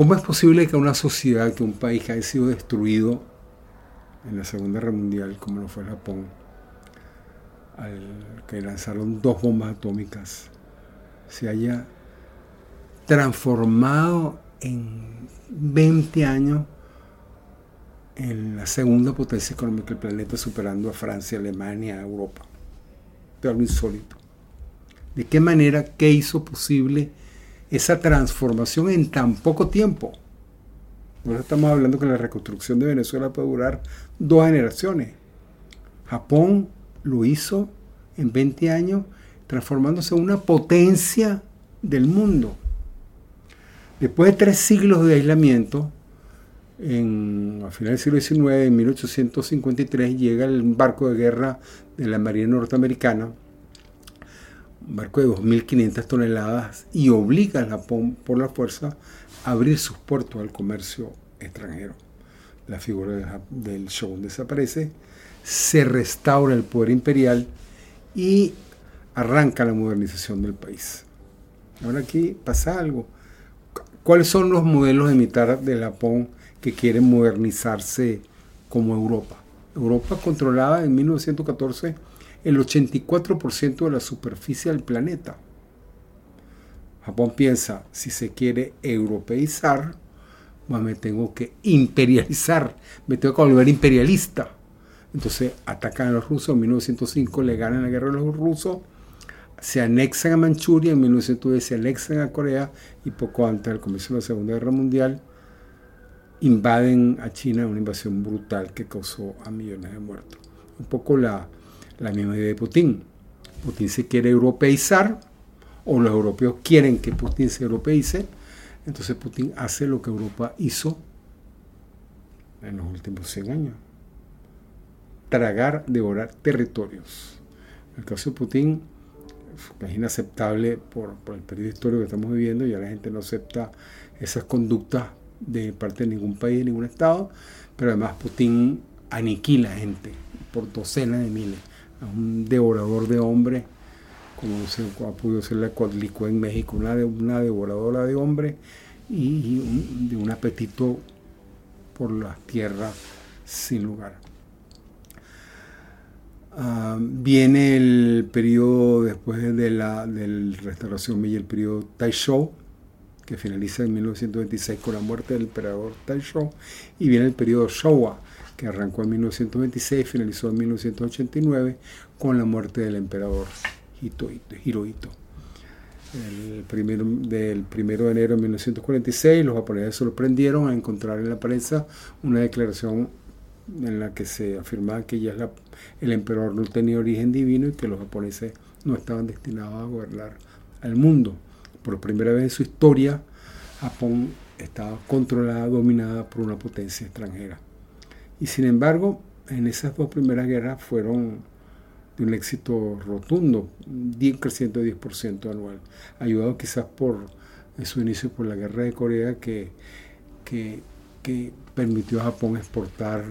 ¿Cómo es posible que una sociedad, que un país que haya sido destruido en la Segunda Guerra Mundial, como lo fue Japón, al que lanzaron dos bombas atómicas, se haya transformado en 20 años en la segunda potencia económica del planeta, superando a Francia, Alemania, Europa. De algo insólito. ¿De qué manera, qué hizo posible esa transformación en tan poco tiempo. Ahora estamos hablando que la reconstrucción de Venezuela puede durar dos generaciones. Japón lo hizo en 20 años, transformándose en una potencia del mundo. Después de tres siglos de aislamiento, en, a finales del siglo XIX, en 1853, llega el barco de guerra de la Marina Norteamericana, un barco de 2.500 toneladas y obliga a Japón por la fuerza a abrir sus puertos al comercio extranjero. La figura del shogun desaparece, se restaura el poder imperial y arranca la modernización del país. Ahora aquí pasa algo. ¿Cuáles son los modelos de militar de Japón que quieren modernizarse como Europa? Europa controlada en 1914 el 84% de la superficie del planeta. Japón piensa, si se quiere europeizar, me tengo que imperializar, me tengo que volver imperialista. Entonces atacan a los rusos, en 1905 le ganan la guerra a los rusos, se anexan a Manchuria, en 1910 se anexan a Corea y poco antes del comienzo de la Segunda Guerra Mundial invaden a China, una invasión brutal que causó a millones de muertos. Un poco la, la misma idea de Putin. Putin se quiere europeizar, o los europeos quieren que Putin se europeice, entonces Putin hace lo que Europa hizo en los últimos 100 años. Tragar, devorar territorios. El caso de Putin es inaceptable por, el periodo histórico que estamos viviendo, ya la gente no acepta esas conductas de parte de ningún país, de ningún Estado, pero además Putin aniquila gente por docenas de miles un devorador de hombres, como se ha podido ser la Coatlicue en México, una devoradora de hombres y, de un apetito por las tierras sin lugar. Ah, viene el periodo después de la del restauración Meiji, el periodo Taishou, que finaliza en 1926 con la muerte del emperador Taishou, y viene el periodo Showa, que arrancó en 1926 y finalizó en 1989 con la muerte del emperador Hirohito. El primero, del 1 de enero de 1946 los japoneses sorprendieron a encontrar en la prensa una declaración en la que se afirmaba que ya el emperador no tenía origen divino y que los japoneses no estaban destinados a gobernar al mundo. Por primera vez en su historia, Japón estaba controlada, dominada por una potencia extranjera. Y sin embargo, en esas dos primeras guerras fueron de un éxito rotundo, un crecimiento de 10% anual, ayudado quizás por su inicio por la guerra de Corea que, que, permitió a Japón exportar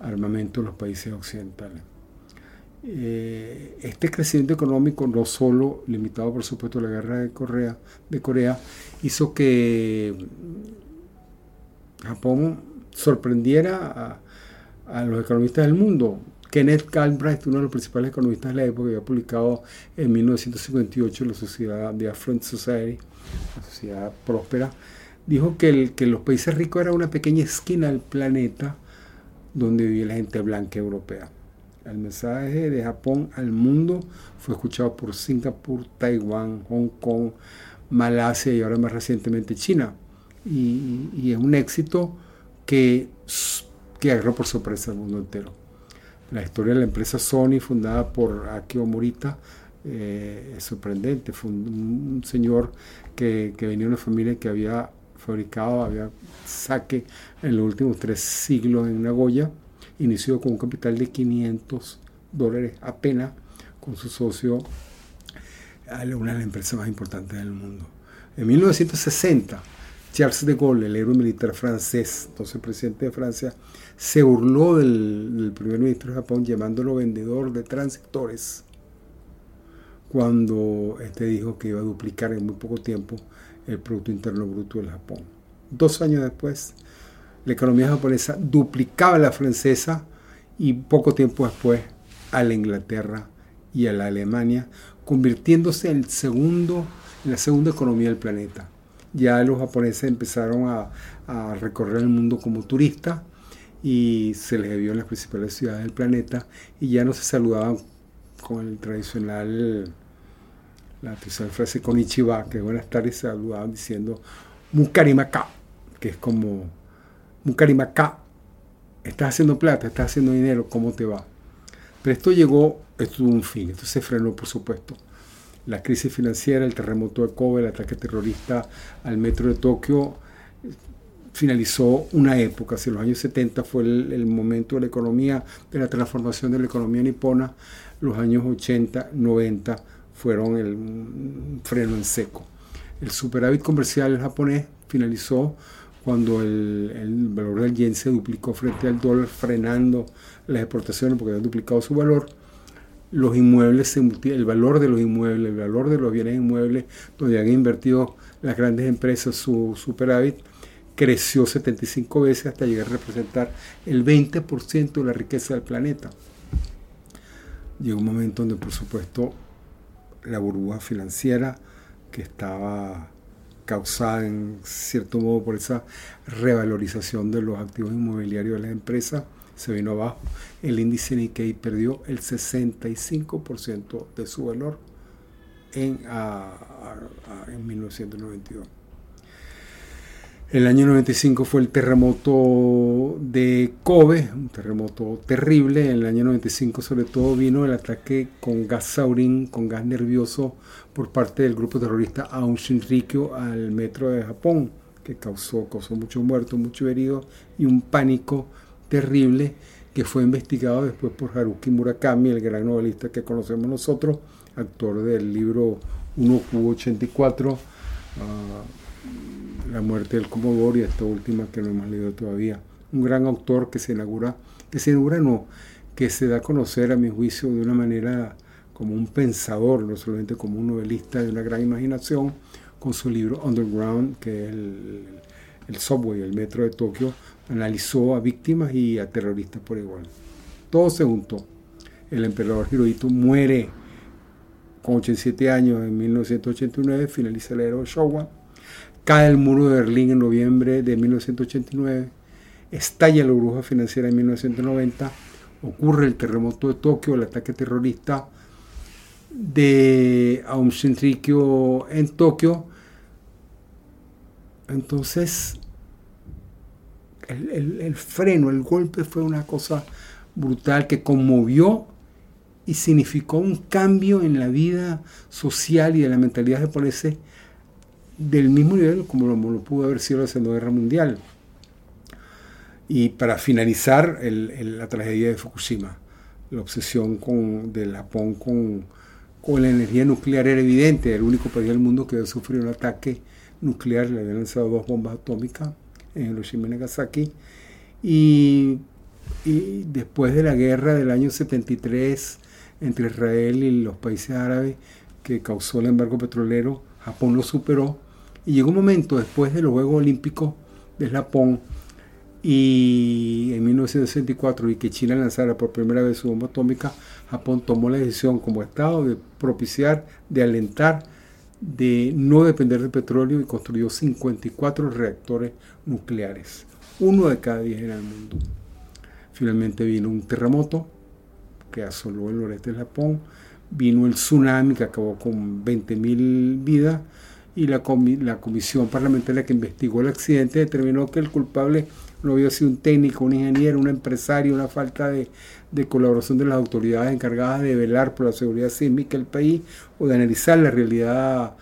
armamento a los países occidentales. Eh, este crecimiento económico, no solo limitado por supuesto a la guerra de Corea, de Corea, hizo que Japón sorprendiera a, los economistas del mundo. Kenneth Galbraith, uno de los principales economistas de la época, había publicado en 1958 la Sociedad de Affluent Society, la sociedad próspera, dijo que, que los países ricos eran una pequeña esquina del planeta donde vivía la gente blanca europea. El mensaje de Japón al mundo fue escuchado por Singapur, Taiwán, Hong Kong, Malasia y ahora más recientemente China. Y, y es un éxito que que agarró por sorpresa al mundo entero. La historia de la empresa Sony, fundada por Akio Morita, eh, es sorprendente. Fue un, señor que, venía de una familia que había fabricado, había saque en los últimos tres siglos en Nagoya. Inició con un capital de 500 dólares apenas con su socio, una de las empresas más importantes del mundo. En 1960, Charles de Gaulle, el héroe militar francés, entonces presidente de Francia, se burló del, primer ministro de Japón llamándolo vendedor de transitores cuando este dijo que iba a duplicar en muy poco tiempo el Producto Interno Bruto del Japón. Dos años después, la economía japonesa duplicaba la francesa y poco tiempo después a la Inglaterra y a la Alemania, convirtiéndose en, el segundo, en la segunda economía del planeta. Ya los japoneses empezaron a, a recorrer el mundo como turistas y se les vio en las principales ciudades del planeta y ya no se saludaban con el tradicional, la tradicional frase con Ichiba, que buenas tardes, saludaban diciendo Mukarimaka, que es como Mukarimaka, estás haciendo plata, estás haciendo dinero, ¿cómo te va? Pero esto llegó, esto tuvo un fin, esto se frenó por supuesto. La crisis financiera, el terremoto de Kobe, el ataque terrorista al metro de Tokio, finalizó una época, si los años 70 fue el, momento de la economía, de la transformación de la economía nipona, los años 80, 90 fueron el freno en seco. El superávit comercial japonés finalizó cuando el, el, valor del yen se duplicó frente al dólar, frenando las exportaciones porque habían duplicado su valor. Los inmuebles, el valor de los inmuebles, el valor de los bienes inmuebles, donde han invertido las grandes empresas su superávit, creció 75 veces hasta llegar a representar el 20% de la riqueza del planeta. Llegó un momento donde, por supuesto, la burbuja financiera que estaba causada en cierto modo por esa revalorización de los activos inmobiliarios de las empresas, se vino abajo. El índice Nikkei perdió el 65% de su valor en, en 1992. El año 95 fue el terremoto de Kobe, un terremoto terrible. En el año 95 sobre todo vino el ataque con gas saurín, con gas nervioso por parte del grupo terrorista Aum Shinrikyo al metro de Japón, que causó, causó muchos muertos, muchos heridos y un pánico terrible que fue investigado después por Haruki Murakami, el gran novelista que conocemos nosotros, autor del libro 1Q84 la muerte del Comodoro y esta última que no hemos leído todavía. Un gran autor que se inaugura, que se inaugura no, que se da a conocer a mi juicio de una manera como un pensador, no solamente como un novelista de una gran imaginación, con su libro Underground, que es el, el subway, el metro de Tokio, analizó a víctimas y a terroristas por igual. Todo se juntó. El emperador Hirohito muere con 87 años en 1989, finaliza la era de Showa Cae el muro de Berlín en noviembre de 1989, estalla la burbuja financiera en 1990, ocurre el terremoto de Tokio, el ataque terrorista de Aum Shinrikyo en Tokio. Entonces, el, freno, el golpe fue una cosa brutal que conmovió y significó un cambio en la vida social y de la mentalidad japonesa del mismo nivel como lo, pudo haber sido la Segunda Guerra Mundial. Y para finalizar, la tragedia de Fukushima, la obsesión con, del Japón con, la energía nuclear era evidente, el único país del mundo que había sufrido un ataque nuclear, le habían lanzado dos bombas atómicas en Hiroshima y Nagasaki. Y, y después de la guerra del año 73 entre Israel y los países árabes, que causó el embargo petrolero, Japón lo superó y llegó un momento después de los Juegos Olímpicos de Japón y en 1964 y que China lanzara por primera vez su bomba atómica, Japón tomó la decisión como Estado de propiciar, de alentar, de no depender del petróleo y construyó 54 reactores nucleares, uno de cada 10 en el mundo. Finalmente vino un terremoto que asoló el noreste de Japón, vino el tsunami que acabó con 20.000 vidas, y la, la comisión parlamentaria que investigó el accidente determinó que el culpable no había sido un técnico, un ingeniero, un empresario, una falta de, de, colaboración de las autoridades encargadas de velar por la seguridad sísmica del país o de analizar la realidad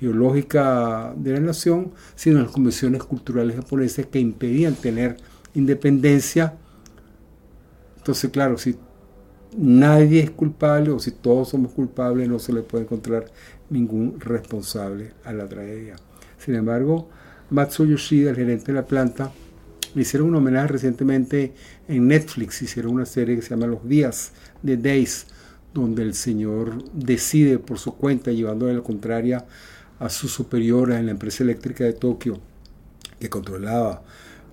geológica de la nación, sino las convenciones culturales japonesas que impedían tener independencia. Entonces, claro, si nadie es culpable o si todos somos culpables no se le puede encontrar ningún responsable a la tragedia. Sin embargo, Matsuo Yoshida, el gerente de la planta, le hicieron un homenaje recientemente en Netflix, hicieron una serie que se llama Los Días de Days, donde el señor decide por su cuenta, llevándole la contraria a su superiora en la empresa eléctrica de Tokio, que controlaba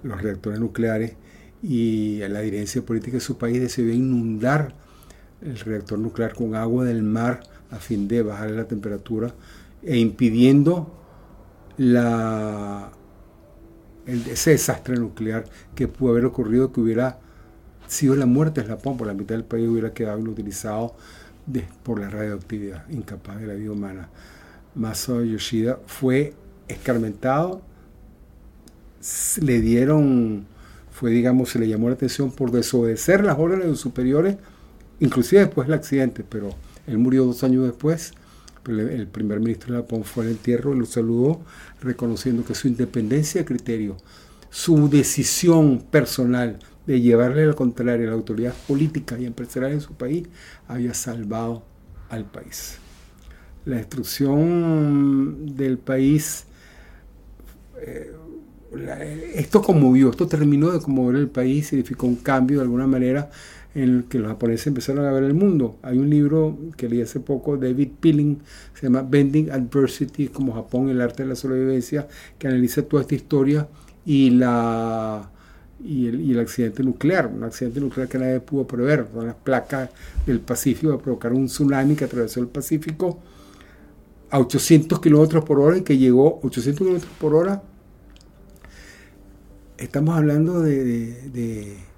los reactores nucleares, y a la dirigencia política de su país decidió inundar el reactor nuclear con agua del mar a fin de bajar la temperatura e impidiendo la, ese desastre nuclear que pudo haber ocurrido, que hubiera sido la muerte de Japón, por la mitad del país hubiera quedado inutilizado por la radioactividad, incapaz de la vida humana. Masao Yoshida fue escarmentado, le dieron, fue digamos, se le llamó la atención por desobedecer las órdenes de los superiores, inclusive después del accidente, pero él murió dos años después. El primer ministro de Japón fue al entierro y lo saludó reconociendo que su independencia de criterio, su decisión personal de llevarle al contrario a la autoridad política y empresarial en su país había salvado al país. La destrucción del país, eh, esto conmovió, esto terminó de conmover el país, significó un cambio de alguna manera en el que los japoneses empezaron a ver el mundo. Hay un libro que leí hace poco, David Pilling, se llama Bending Adversity, como Japón, el arte de la sobrevivencia, que analiza toda esta historia y, la, y, el, accidente nuclear, un accidente nuclear que nadie pudo prever, son las placas del Pacífico a provocar un tsunami que atravesó el Pacífico a 800 kilómetros por hora y que llegó 800 kilómetros por hora. Estamos hablando de de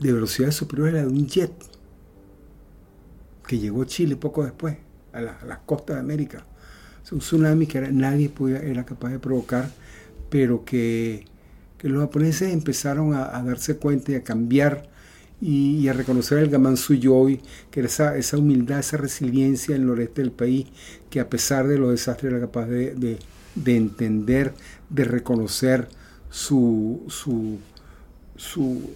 velocidad superior a la de un jet que llegó a Chile poco después, a, las costas de América. Es un tsunami que nadie podía, era capaz de provocar, pero que, los japoneses empezaron a, darse cuenta y a cambiar y, a reconocer el Gaman Suyoi, que era esa, humildad, esa resiliencia en el noreste del país, que a pesar de los desastres era capaz de, entender, de reconocer su, su, su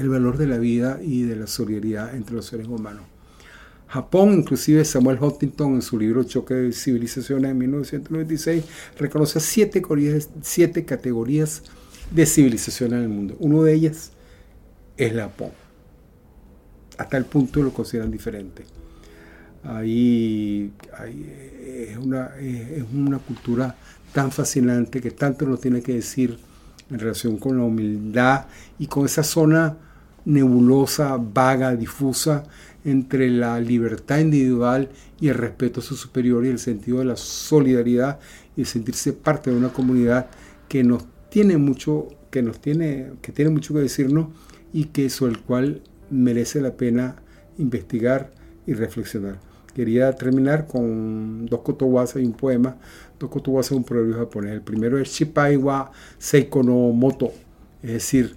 el valor de la vida y de la solidaridad entre los seres humanos. Japón, inclusive Samuel Huntington en su libro Choque de Civilizaciones en 1996, reconoce siete siete categorías de civilización en el mundo. Uno de ellas es Japón. Hasta el punto lo consideran diferente. Ahí, es, una, es una cultura tan fascinante que tanto nos tiene que decir en relación con la humildad y con esa zona nebulosa, vaga, difusa entre la libertad individual y el respeto a su superior y el sentido de la solidaridad y sentirse parte de una comunidad que nos tiene mucho que nos tiene que tiene mucho que decirnos y que sobre el cual merece la pena investigar y reflexionar. Quería terminar con dos kotowasa y un poema. Dos kotowasa es un proverbio japonés. El primero es Shipai wa Seiko no Moto, es decir,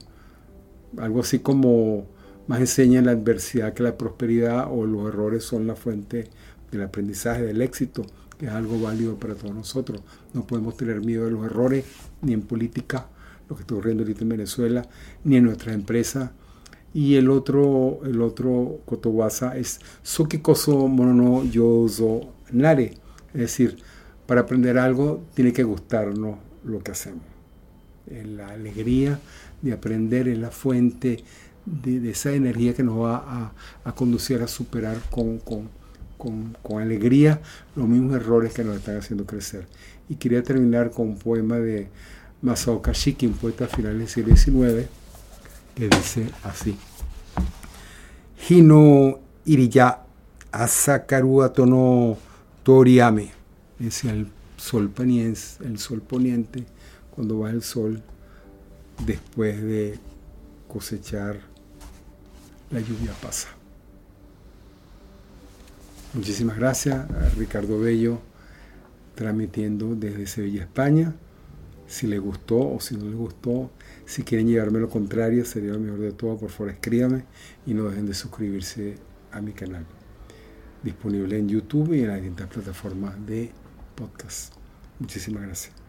algo así como más enseña la adversidad que la prosperidad o los errores son la fuente del aprendizaje, del éxito, que es algo válido para todos nosotros. No podemos tener miedo de los errores, ni en política, lo que está ocurriendo ahorita en Venezuela, ni en nuestras empresas. Y el otro, el otro kotowasa es Sukikoso Monono Yozo Nare, es decir, para aprender algo tiene que gustarnos lo que hacemos. La alegría de aprender es la fuente de, esa energía que nos va a, conducir a superar con, con, alegría los mismos errores que nos están haciendo crecer. Y quería terminar con un poema de Masao Kashiki, un poeta final del siglo XIX, que dice así. Hino iriya asakaru atono toriame. Decía el sol el sol poniente, cuando va el sol después de cosechar, la lluvia pasa. Muchísimas gracias a Ricardo Bello transmitiendo desde Sevilla, España. Si le gustó o si no le gustó, si quieren llevarme lo contrario, sería lo mejor de todo, por favor escríbame y no dejen de suscribirse a mi canal. Disponible en YouTube y en las distintas plataformas de podcast. Muchísimas gracias.